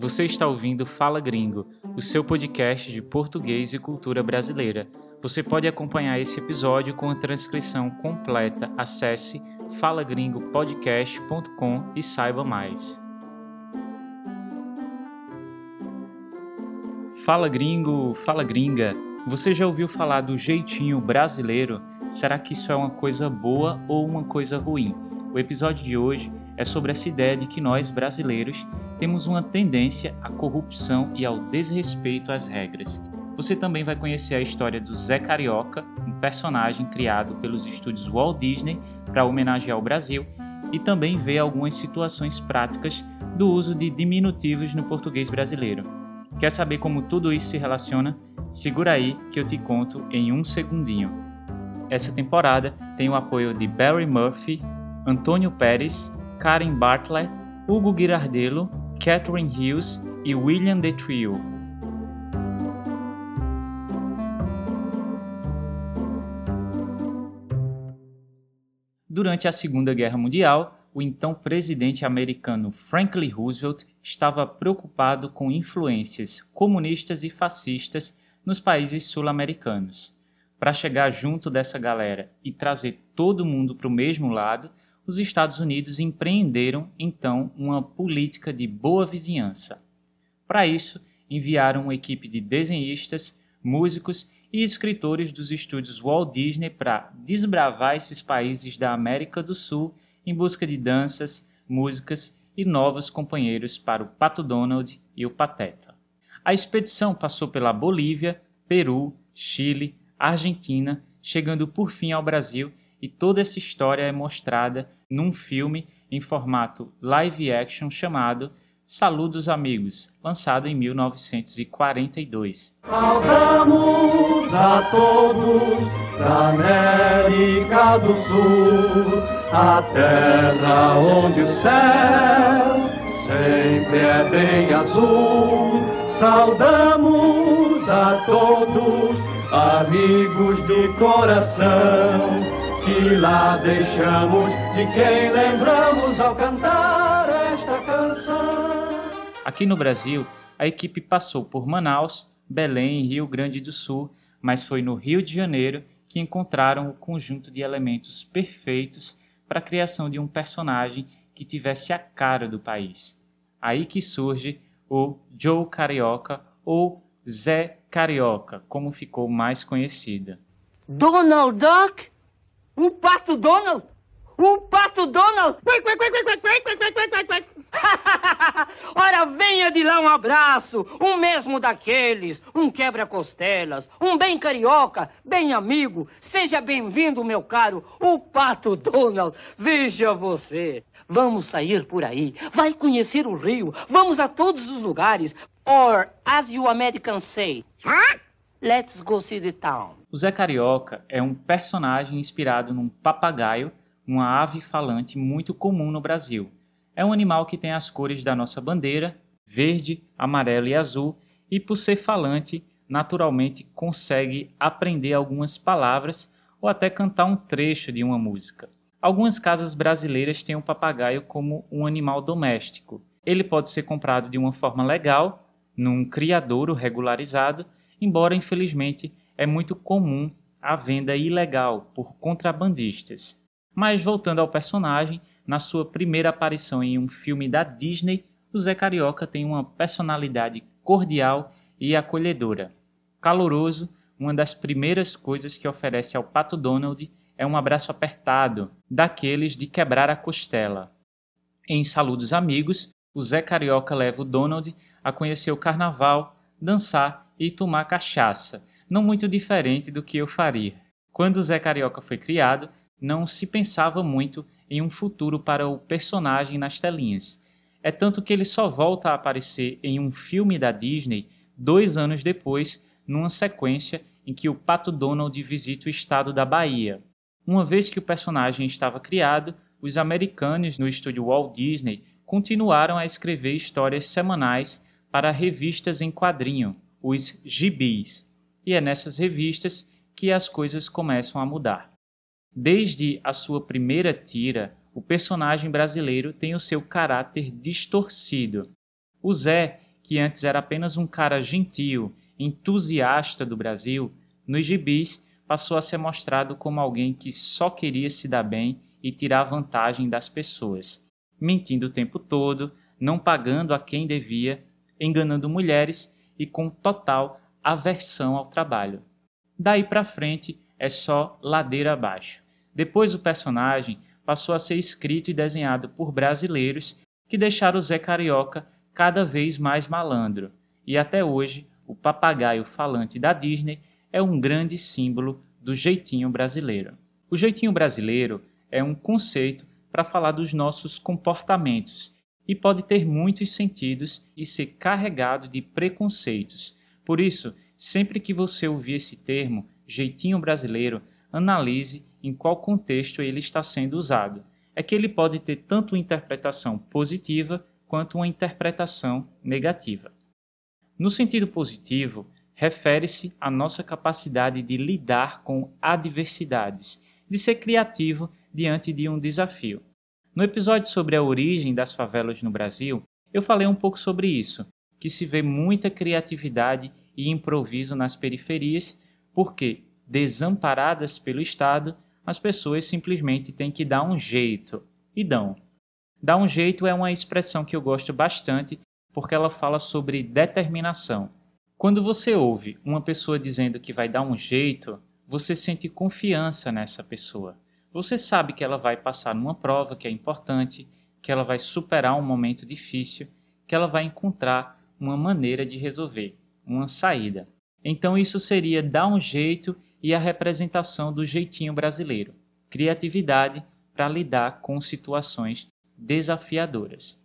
Você está ouvindo Fala Gringo, o seu podcast de português e cultura brasileira. Você pode acompanhar esse episódio com a transcrição completa. Acesse falagringopodcast.com e saiba mais. Fala gringo, fala gringa. Você já ouviu falar do jeitinho brasileiro? Será que isso é uma coisa boa ou uma coisa ruim? O episódio de hoje é sobre essa ideia de que nós, brasileiros, temos uma tendência à corrupção e ao desrespeito às regras. Você também vai conhecer a história do Zé Carioca, um personagem criado pelos estúdios Walt Disney para homenagear o Brasil, e também ver algumas situações práticas do uso de diminutivos no português brasileiro. Quer saber como tudo isso se relaciona? Segura aí que eu te conto em um segundinho. Essa temporada tem o apoio de Barry Murphy, Antônio Pérez, Karen Bartlett, Hugo Girardello, Catherine Hughes e William The Trio. Durante a Segunda Guerra Mundial, o então presidente americano Franklin Roosevelt estava preocupado com influências comunistas e fascistas nos países sul-americanos. Para chegar junto dessa galera e trazer todo mundo para o mesmo lado, os Estados Unidos empreenderam então uma política de boa vizinhança. Para isso, enviaram uma equipe de desenhistas, músicos e escritores dos estúdios Walt Disney para desbravar esses países da América do Sul em busca de danças, músicas e novos companheiros para o Pato Donald e o Pateta. A expedição passou pela Bolívia, Peru, Chile, Argentina, chegando por fim ao Brasil, e toda essa história é mostrada num filme em formato live action chamado Saludos Amigos, lançado em 1942. Saudamos a todos da América do Sul, a terra onde o céu sempre é bem azul. Saudamos a todos, amigos de coração que lá deixamos de quem lembramos ao cantar esta canção. Aqui no Brasil, a equipe passou por Manaus, Belém e Rio Grande do Sul, mas foi no Rio de Janeiro que encontraram o conjunto de elementos perfeitos para a criação de um personagem que tivesse a cara do país. Aí que surge o Joe Carioca ou Zé Carioca, como ficou mais conhecida. Donald Duck? Um pato Donald? Um pato Donald? Ora, venha de lá um abraço, um mesmo daqueles, um quebra-costelas, um bem carioca, bem amigo. Seja bem-vindo, meu caro, o pato Donald. Veja você. Vamos sair por aí, vai conhecer o Rio, vamos a todos os lugares. Or, as you Americans say, let's go see the town. O Zé Carioca é um personagem inspirado num papagaio, uma ave falante muito comum no Brasil. É um animal que tem as cores da nossa bandeira, verde, amarelo e azul, e por ser falante, naturalmente consegue aprender algumas palavras ou até cantar um trecho de uma música. Algumas casas brasileiras têm o papagaio como um animal doméstico. Ele pode ser comprado de uma forma legal, num criadouro regularizado, embora infelizmente é muito comum a venda ilegal por contrabandistas. Mas voltando ao personagem, na sua primeira aparição em um filme da Disney, o Zé Carioca tem uma personalidade cordial e acolhedora. Caloroso, uma das primeiras coisas que oferece ao Pato Donald é um abraço apertado, daqueles de quebrar a costela. Em Saludos Amigos, o Zé Carioca leva o Donald a conhecer o carnaval, dançar e tomar cachaça, não muito diferente do que eu faria. Quando o Zé Carioca foi criado, não se pensava muito em um futuro para o personagem nas telinhas. É tanto que ele só volta a aparecer em um filme da Disney dois anos depois, numa sequência em que o Pato Donald visita o estado da Bahia. Uma vez que o personagem estava criado, os americanos no estúdio Walt Disney continuaram a escrever histórias semanais para revistas em quadrinho, os gibis e é nessas revistas que as coisas começam a mudar. Desde a sua primeira tira, o personagem brasileiro tem o seu caráter distorcido. O Zé que antes era apenas um cara gentil, entusiasta do Brasil, nos gibis passou a ser mostrado como alguém que só queria se dar bem e tirar vantagem das pessoas, mentindo o tempo todo, não pagando a quem devia, enganando mulheres e com total aversão ao trabalho. Daí para frente é só ladeira abaixo. Depois o personagem passou a ser escrito e desenhado por brasileiros que deixaram o Zé Carioca cada vez mais malandro, e até hoje o papagaio falante da Disney é um grande símbolo do jeitinho brasileiro. O jeitinho brasileiro é um conceito para falar dos nossos comportamentos e pode ter muitos sentidos e ser carregado de preconceitos. Por isso, sempre que você ouvir esse termo, jeitinho brasileiro, analise em qual contexto ele está sendo usado. É que ele pode ter tanto uma interpretação positiva quanto uma interpretação negativa. No sentido positivo, refere-se à nossa capacidade de lidar com adversidades, de ser criativo diante de um desafio. No episódio sobre a origem das favelas no Brasil, eu falei um pouco sobre isso, que se vê muita criatividade e improviso nas periferias, porque, desamparadas pelo Estado, as pessoas simplesmente têm que dar um jeito, e dão. Dar um jeito é uma expressão que eu gosto bastante porque ela fala sobre determinação. Quando você ouve uma pessoa dizendo que vai dar um jeito, você sente confiança nessa pessoa. Você sabe que ela vai passar numa prova que é importante, que ela vai superar um momento difícil, que ela vai encontrar uma maneira de resolver, uma saída. Então isso seria dar um jeito e a representação do jeitinho brasileiro, criatividade para lidar com situações desafiadoras.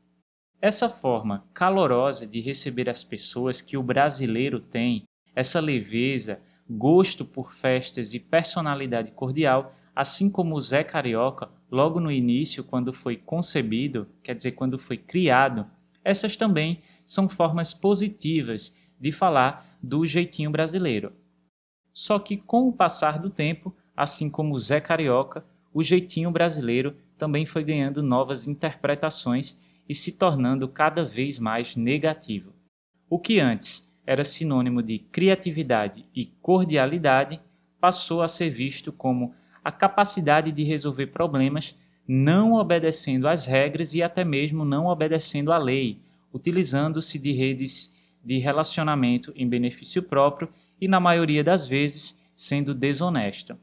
Essa forma calorosa de receber as pessoas que o brasileiro tem, essa leveza, gosto por festas e personalidade cordial, assim como o Zé Carioca, logo no início, quando foi concebido, quer dizer, quando foi criado, essas também são formas positivas de falar do jeitinho brasileiro. Só que com o passar do tempo, assim como o Zé Carioca, o jeitinho brasileiro também foi ganhando novas interpretações e se tornando cada vez mais negativo. O que antes era sinônimo de criatividade e cordialidade passou a ser visto como a capacidade de resolver problemas não obedecendo às regras e até mesmo não obedecendo à lei, utilizando-se de redes de relacionamento em benefício próprio e, na maioria das vezes, sendo desonesto.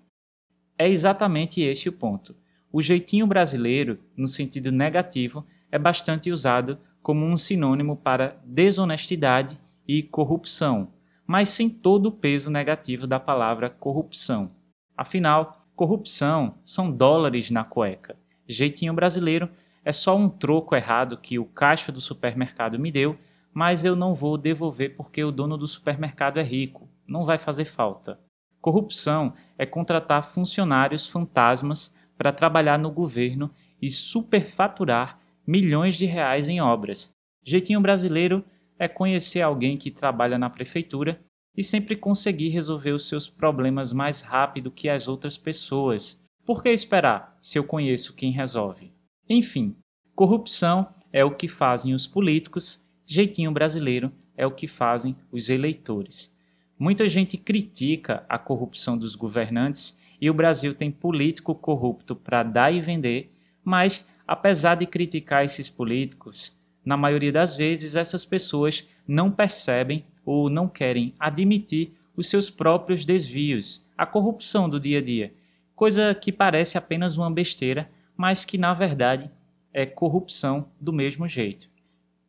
É exatamente esse o ponto. O jeitinho brasileiro, no sentido negativo, é bastante usado como um sinônimo para desonestidade e corrupção, mas sem todo o peso negativo da palavra corrupção. Afinal, corrupção são dólares na cueca. Jeitinho brasileiro é só um troco errado que o caixa do supermercado me deu, mas eu não vou devolver porque o dono do supermercado é rico. Não vai fazer falta. Corrupção é contratar funcionários fantasmas para trabalhar no governo e superfaturar milhões de reais em obras. Jeitinho brasileiro é conhecer alguém que trabalha na prefeitura e sempre conseguir resolver os seus problemas mais rápido que as outras pessoas. Por que esperar se eu conheço quem resolve? Enfim, corrupção é o que fazem os políticos, jeitinho brasileiro é o que fazem os eleitores. Muita gente critica a corrupção dos governantes e o Brasil tem político corrupto para dar e vender, mas apesar de criticar esses políticos, na maioria das vezes essas pessoas não percebem ou não querem admitir os seus próprios desvios, a corrupção do dia a dia, coisa que parece apenas uma besteira, mas que na verdade é corrupção do mesmo jeito.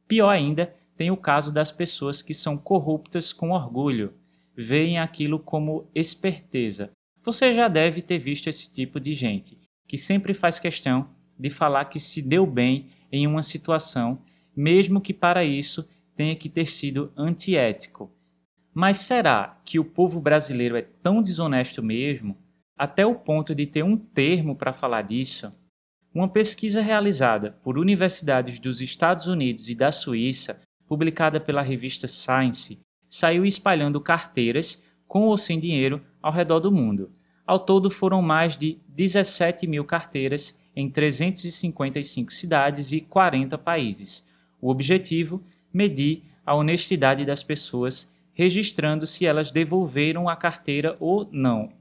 Pior ainda, tem o caso das pessoas que são corruptas com orgulho, veem aquilo como esperteza. Você já deve ter visto esse tipo de gente, que sempre faz questão de falar que se deu bem em uma situação, mesmo que para isso tenha que ter sido antiético. Mas será que o povo brasileiro é tão desonesto mesmo, até o ponto de ter um termo para falar disso? Uma pesquisa realizada por universidades dos Estados Unidos e da Suíça, publicada pela revista Science, saiu espalhando carteiras, com ou sem dinheiro, ao redor do mundo. Ao todo foram mais de 17 mil carteiras em 355 cidades e 40 países. O objetivo: medir a honestidade das pessoas, registrando se elas devolveram a carteira ou não.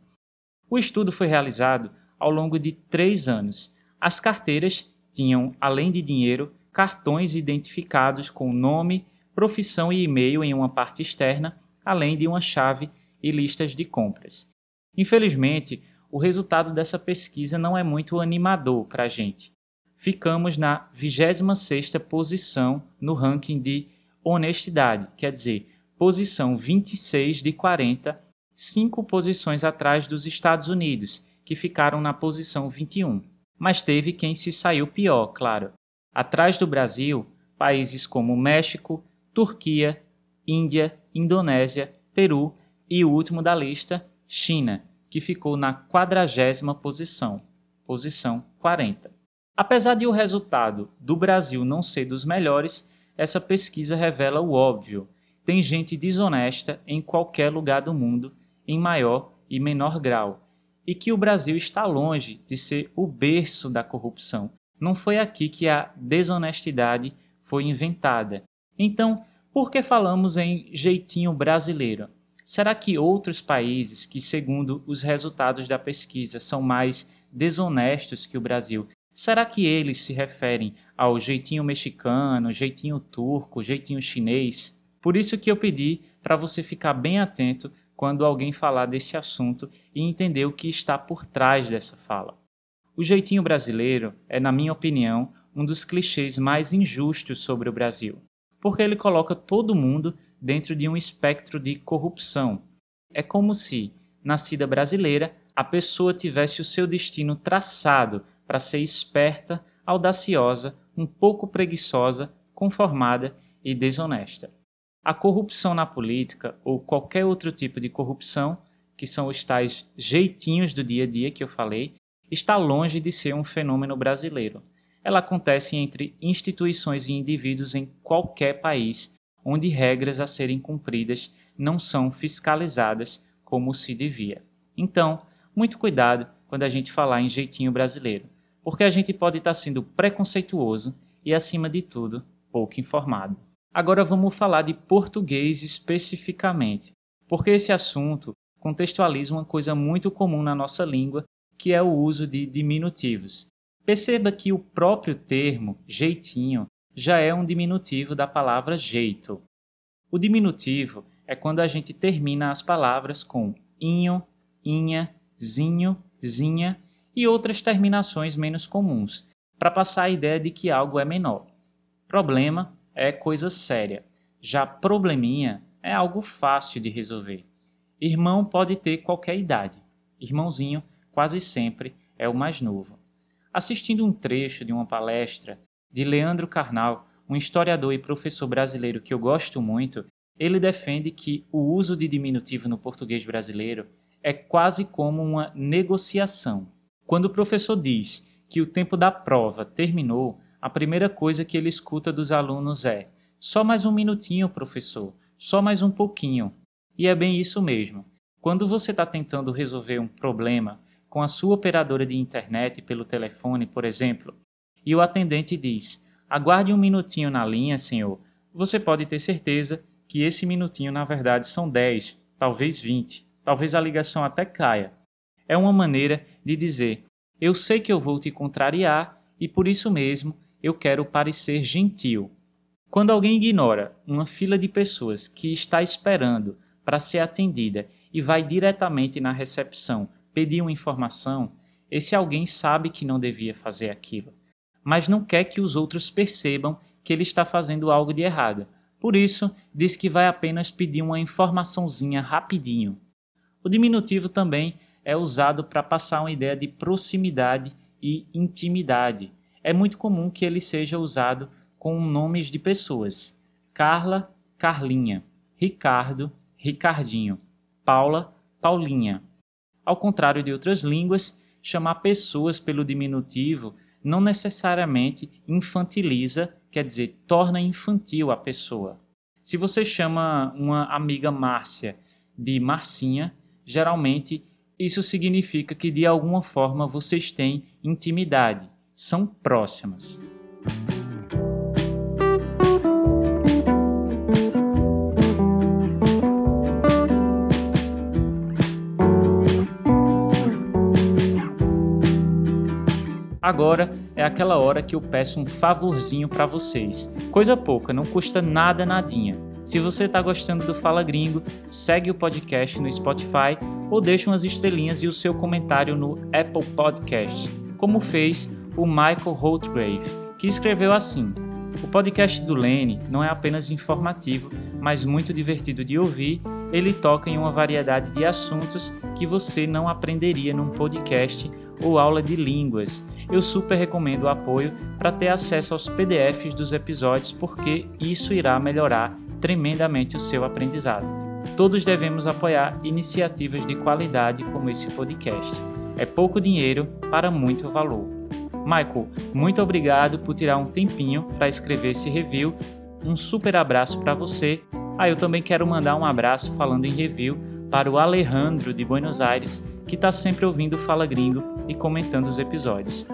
O estudo foi realizado ao longo de três anos. As carteiras tinham, além de dinheiro, cartões identificados com nome, profissão e e-mail em uma parte externa, além de uma chave e listas de compras. Infelizmente, o resultado dessa pesquisa não é muito animador para a gente. Ficamos na 26ª posição no ranking de honestidade, quer dizer, posição 26 de 40, cinco posições atrás dos Estados Unidos, que ficaram na posição 21. Mas teve quem se saiu pior, claro. Atrás do Brasil, países como México, Turquia, Índia, Indonésia, Peru e o último da lista, China, que ficou na quadragésima posição, posição 40. Apesar de o resultado do Brasil não ser dos melhores, essa pesquisa revela o óbvio. Tem gente desonesta em qualquer lugar do mundo, em maior e menor grau, e que o Brasil está longe de ser o berço da corrupção. Não foi aqui que a desonestidade foi inventada. Então, por que falamos em jeitinho brasileiro? Será que outros países que, segundo os resultados da pesquisa, são mais desonestos que o Brasil, será que eles se referem ao jeitinho mexicano, jeitinho turco, jeitinho chinês? Por isso que eu pedi para você ficar bem atento quando alguém falar desse assunto e entender o que está por trás dessa fala. O jeitinho brasileiro é, na minha opinião, um dos clichês mais injustos sobre o Brasil, porque ele coloca todo mundo dentro de um espectro de corrupção. É como se, nascida brasileira, a pessoa tivesse o seu destino traçado para ser esperta, audaciosa, um pouco preguiçosa, conformada e desonesta. A corrupção na política ou qualquer outro tipo de corrupção, que são os tais jeitinhos do dia a dia que eu falei, está longe de ser um fenômeno brasileiro. Ela acontece entre instituições e indivíduos em qualquer país onde regras a serem cumpridas não são fiscalizadas como se devia. Então, muito cuidado quando a gente falar em jeitinho brasileiro, porque a gente pode estar sendo preconceituoso e, acima de tudo, pouco informado. Agora vamos falar de português especificamente, porque esse assunto contextualiza uma coisa muito comum na nossa língua, que é o uso de diminutivos. Perceba que o próprio termo jeitinho já é um diminutivo da palavra jeito. O diminutivo é quando a gente termina as palavras com inho, inha, zinho, zinha e outras terminações menos comuns, para passar a ideia de que algo é menor. Problema é coisa séria. Já probleminha é algo fácil de resolver. Irmão pode ter qualquer idade. Irmãozinho quase sempre é o mais novo. Assistindo um trecho de uma palestra de Leandro Carnal, um historiador e professor brasileiro que eu gosto muito, ele defende que o uso de diminutivo no português brasileiro é quase como uma negociação. Quando o professor diz que o tempo da prova terminou, a primeira coisa que ele escuta dos alunos é: só mais um minutinho, professor, só mais um pouquinho. E é bem isso mesmo. Quando você está tentando resolver um problema com a sua operadora de internet pelo telefone, por exemplo, e o atendente diz: Aguarde um minutinho na linha, senhor. Você pode ter certeza que esse minutinho na verdade são 10, talvez 20, talvez a ligação até caia. É uma maneira de dizer: Eu sei que eu vou te contrariar e por isso mesmo eu quero parecer gentil. Quando alguém ignora uma fila de pessoas que está esperando para ser atendida e vai diretamente na recepção pedir uma informação, esse alguém sabe que não devia fazer aquilo mas não quer que os outros percebam que ele está fazendo algo de errado. Por isso, diz que vai apenas pedir uma informaçãozinha rapidinho. O diminutivo também é usado para passar uma ideia de proximidade e intimidade. É muito comum que ele seja usado com nomes de pessoas: Carla, Carlinha, Ricardo, Ricardinho, Paula, Paulinha. Ao contrário de outras línguas, chamar pessoas pelo diminutivo não necessariamente infantiliza, quer dizer, torna infantil a pessoa. Se você chama uma amiga Márcia de Marcinha, geralmente isso significa que de alguma forma vocês têm intimidade, são próximas. Agora é aquela hora que eu peço um favorzinho para vocês. Coisa pouca, não custa nada nadinha. Se você está gostando do Fala Gringo, segue o podcast no Spotify ou deixa umas estrelinhas e o seu comentário no Apple Podcast, como fez o Michael Holtgrave, que escreveu assim: O podcast do Lene não é apenas informativo, mas muito divertido de ouvir. Ele toca em uma variedade de assuntos que você não aprenderia num podcast ou aula de línguas. Eu super recomendo o apoio para ter acesso aos PDFs dos episódios, porque isso irá melhorar tremendamente o seu aprendizado. Todos devemos apoiar iniciativas de qualidade como esse podcast. É pouco dinheiro para muito valor. Michael, muito obrigado por tirar um tempinho para escrever esse review. Um super abraço para você. Ah, eu também quero mandar um abraço falando em review para o Alejandro de Buenos Aires, que está sempre ouvindo Fala Gringo e comentando os episódios.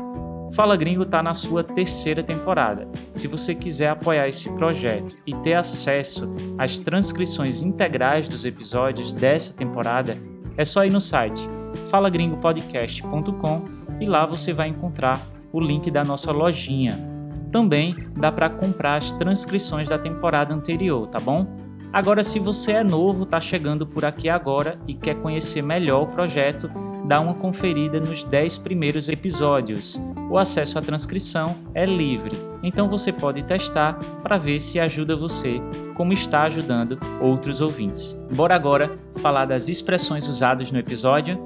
Fala Gringo está na sua terceira temporada. Se você quiser apoiar esse projeto e ter acesso às transcrições integrais dos episódios dessa temporada, é só ir no site falagringopodcast.com e lá você vai encontrar o link da nossa lojinha. Também dá para comprar as transcrições da temporada anterior, tá bom? Agora, se você é novo, está chegando por aqui agora e quer conhecer melhor o projeto, dá uma conferida nos 10 primeiros episódios. O acesso à transcrição é livre, então você pode testar para ver se ajuda você, como está ajudando outros ouvintes. Bora agora falar das expressões usadas no episódio?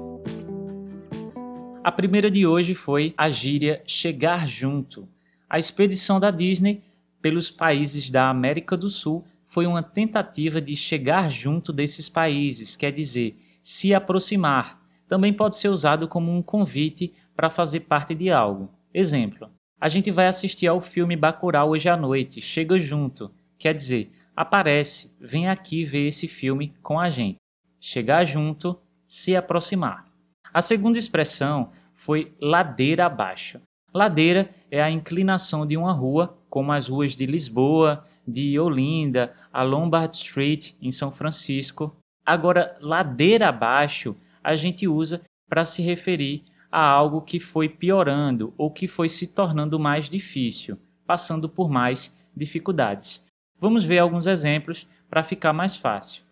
A primeira de hoje foi a gíria chegar junto. A expedição da Disney pelos países da América do Sul foi uma tentativa de chegar junto desses países, quer dizer, se aproximar, também pode ser usado como um convite para fazer parte de algo. Exemplo: a gente vai assistir ao filme Bacurau hoje à noite, chega junto, quer dizer, aparece, vem aqui ver esse filme com a gente. Chegar junto, se aproximar. A segunda expressão foi ladeira abaixo. Ladeira é a inclinação de uma rua, como as ruas de Lisboa, de Olinda, a Lombard Street em São Francisco. Agora, ladeira abaixo a gente usa para se referir a algo que foi piorando ou que foi se tornando mais difícil, passando por mais dificuldades. Vamos ver alguns exemplos para ficar mais fácil.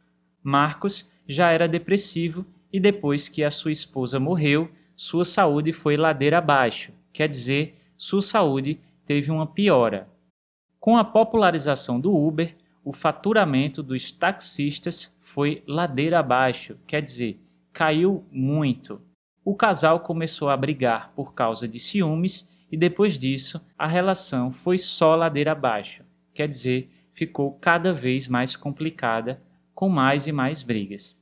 Marcos já era depressivo e depois que a sua esposa morreu, sua saúde foi ladeira abaixo, quer dizer, sua saúde teve uma piora. Com a popularização do Uber, o faturamento dos taxistas foi ladeira abaixo, quer dizer, caiu muito. O casal começou a brigar por causa de ciúmes e depois disso a relação foi só ladeira abaixo, quer dizer, ficou cada vez mais complicada, com mais e mais brigas.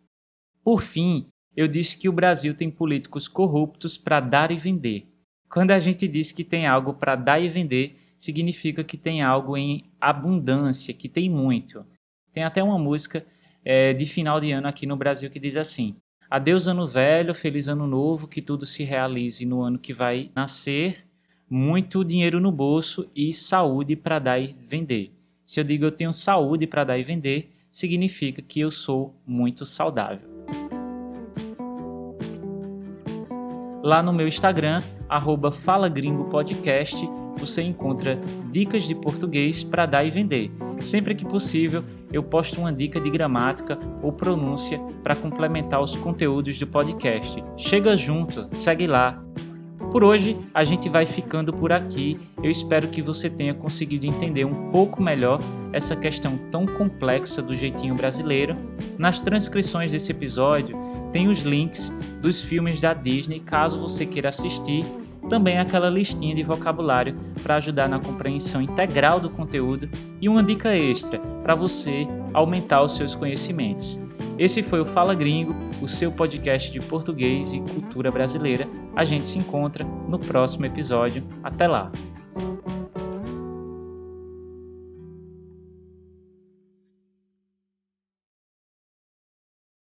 Por fim, eu disse que o Brasil tem políticos corruptos para dar e vender. Quando a gente diz que tem algo para dar e vender, significa que tem algo em abundância, que tem muito. Tem até uma música é, de final de ano aqui no Brasil que diz assim: Adeus ano velho, feliz ano novo, que tudo se realize no ano que vai nascer, muito dinheiro no bolso e saúde para dar e vender. Se eu digo eu tenho saúde para dar e vender, significa que eu sou muito saudável. Lá no meu Instagram, arroba Fala Gringo Podcast, você encontra dicas de português para dar e vender. Sempre que possível, eu posto uma dica de gramática ou pronúncia para complementar os conteúdos do podcast. Chega junto, segue lá. Por hoje, a gente vai ficando por aqui. Eu espero que você tenha conseguido entender um pouco melhor essa questão tão complexa do jeitinho brasileiro. Nas transcrições desse episódio, tem os links dos filmes da Disney, caso você queira assistir também aquela listinha de vocabulário para ajudar na compreensão integral do conteúdo e uma dica extra para você aumentar os seus conhecimentos. Esse foi o Fala Gringo, o seu podcast de português e cultura brasileira. A gente se encontra no próximo episódio. Até lá!